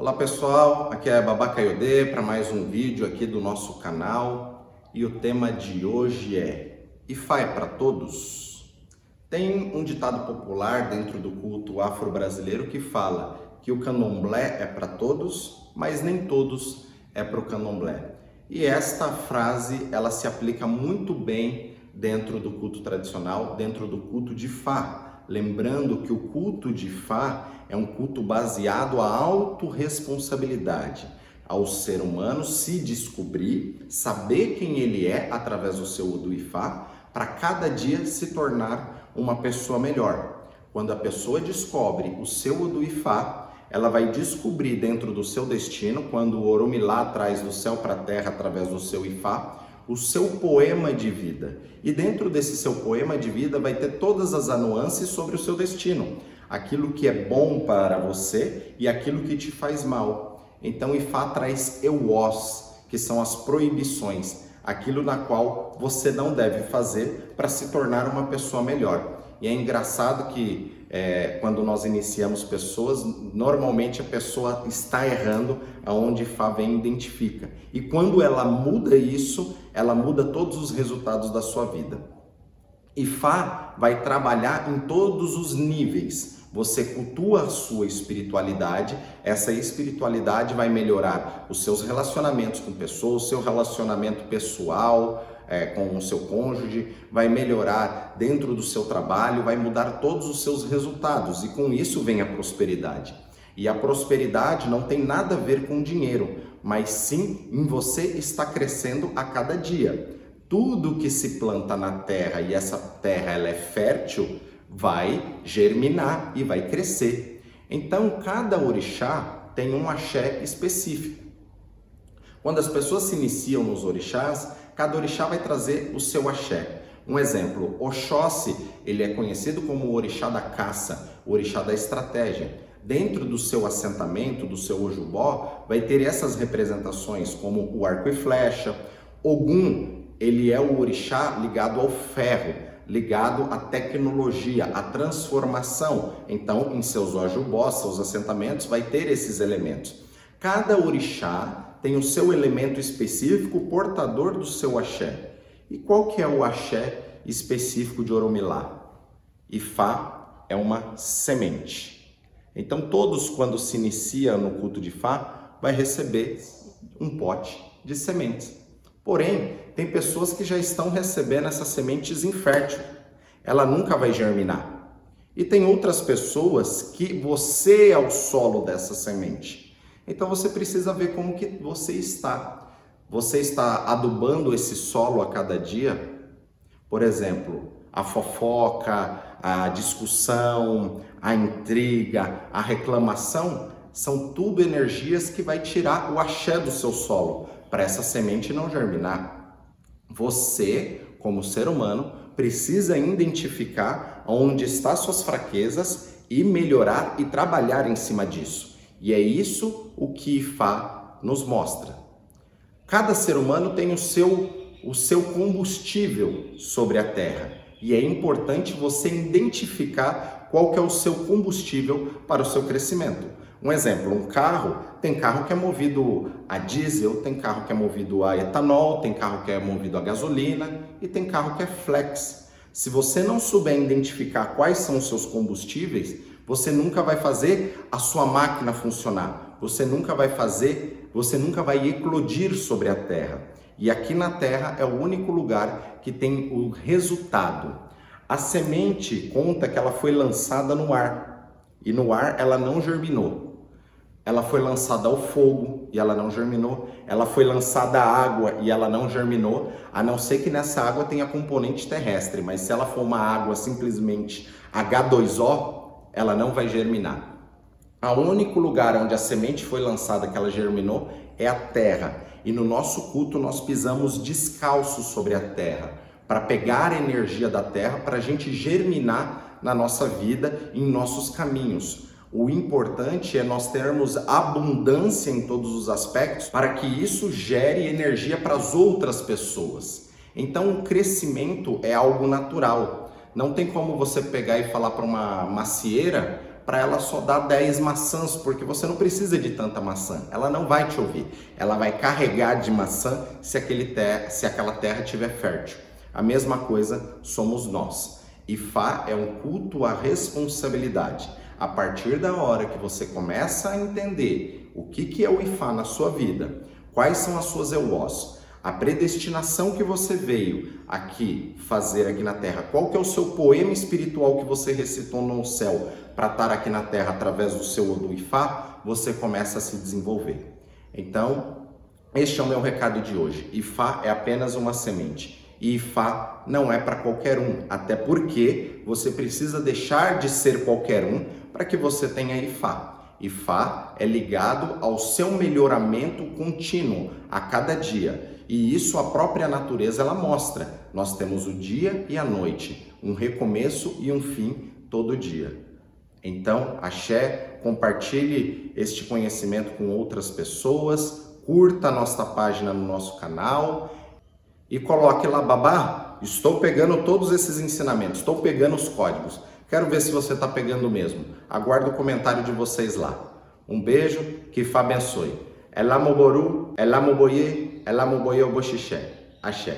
Olá pessoal, aqui é Babaca Yodê para mais um vídeo aqui do nosso canal e o tema de hoje é IFA é para todos? Tem um ditado popular dentro do culto afro-brasileiro que fala que o candomblé é para todos, mas nem todos é para o candomblé. E esta frase ela se aplica muito bem dentro do culto tradicional, dentro do culto de Fá, Lembrando que o culto de Fá é um culto baseado à autorresponsabilidade, ao ser humano se descobrir, saber quem ele é através do seu Udu Ifá, para cada dia se tornar uma pessoa melhor. Quando a pessoa descobre o seu Udu Ifá, ela vai descobrir dentro do seu destino, quando o Oromilá traz do céu para a terra através do seu Ifá, o seu poema de vida. E dentro desse seu poema de vida vai ter todas as nuances sobre o seu destino, aquilo que é bom para você e aquilo que te faz mal. Então Ifá traz euós, que são as proibições, aquilo na qual você não deve fazer para se tornar uma pessoa melhor. E é engraçado que é, quando nós iniciamos pessoas, normalmente a pessoa está errando aonde Fá vem identifica. E quando ela muda isso, ela muda todos os resultados da sua vida. E Fá vai trabalhar em todos os níveis. Você cultua a sua espiritualidade, essa espiritualidade vai melhorar os seus relacionamentos com pessoas, o seu relacionamento pessoal, é, com o seu cônjuge, vai melhorar dentro do seu trabalho, vai mudar todos os seus resultados e com isso vem a prosperidade. E a prosperidade não tem nada a ver com dinheiro, mas sim em você está crescendo a cada dia. Tudo que se planta na terra e essa terra ela é fértil, vai germinar e vai crescer. Então cada orixá tem um axé específico. Quando as pessoas se iniciam nos orixás, cada orixá vai trazer o seu axé. Um exemplo, Oxóssi, ele é conhecido como o orixá da caça, o orixá da estratégia. Dentro do seu assentamento, do seu ojubó, vai ter essas representações como o arco e flecha. Ogum, ele é o orixá ligado ao ferro, ligado à tecnologia, à transformação. Então, em seus ojubós, seus assentamentos, vai ter esses elementos. Cada orixá tem o seu elemento específico portador do seu axé. E qual que é o axé específico de Oromilá? Ifá é uma semente. Então todos quando se inicia no culto de Fá vai receber um pote de sementes. Porém, tem pessoas que já estão recebendo essas sementes infértil. Ela nunca vai germinar. E tem outras pessoas que você é o solo dessa semente. Então você precisa ver como que você está. Você está adubando esse solo a cada dia? Por exemplo, a fofoca, a discussão, a intriga, a reclamação são tudo energias que vai tirar o axé do seu solo para essa semente não germinar. Você, como ser humano, precisa identificar onde estão suas fraquezas e melhorar e trabalhar em cima disso. E é isso o que Fá nos mostra. Cada ser humano tem o seu, o seu combustível sobre a Terra. E é importante você identificar qual que é o seu combustível para o seu crescimento. Um exemplo, um carro, tem carro que é movido a diesel, tem carro que é movido a etanol, tem carro que é movido a gasolina e tem carro que é flex. Se você não souber identificar quais são os seus combustíveis, você nunca vai fazer a sua máquina funcionar. Você nunca vai fazer, você nunca vai eclodir sobre a terra. E aqui na terra é o único lugar que tem o resultado. A semente conta que ela foi lançada no ar e no ar ela não germinou. Ela foi lançada ao fogo e ela não germinou. Ela foi lançada à água e ela não germinou, a não ser que nessa água tenha componente terrestre. Mas se ela for uma água simplesmente H2O, ela não vai germinar. O único lugar onde a semente foi lançada que ela germinou é a terra. E no nosso culto nós pisamos descalços sobre a terra para pegar a energia da terra para a gente germinar na nossa vida, em nossos caminhos. O importante é nós termos abundância em todos os aspectos para que isso gere energia para as outras pessoas. Então, o crescimento é algo natural. Não tem como você pegar e falar para uma macieira para ela só dar 10 maçãs, porque você não precisa de tanta maçã. Ela não vai te ouvir. Ela vai carregar de maçã se, aquele ter, se aquela terra estiver fértil. A mesma coisa somos nós. Ifá é um culto à responsabilidade. A partir da hora que você começa a entender o que, que é o Ifá na sua vida, quais são as suas euós, a predestinação que você veio aqui fazer aqui na Terra, qual que é o seu poema espiritual que você recitou no céu para estar aqui na Terra através do seu Odu Ifá, você começa a se desenvolver. Então, este é o meu recado de hoje. Ifá é apenas uma semente. E Ifá não é para qualquer um, até porque você precisa deixar de ser qualquer um para que você tenha Ifá. Ifá é ligado ao seu melhoramento contínuo a cada dia. E isso a própria natureza ela mostra. Nós temos o dia e a noite, um recomeço e um fim todo dia. Então, axé, compartilhe este conhecimento com outras pessoas, curta a nossa página no nosso canal e coloque lá, babá, estou pegando todos esses ensinamentos, estou pegando os códigos. Quero ver se você está pegando mesmo. Aguardo o comentário de vocês lá. Um beijo, que Fá abençoe. Elamoboru, Elamoboye, Elamoboye Oboxixé. Axé.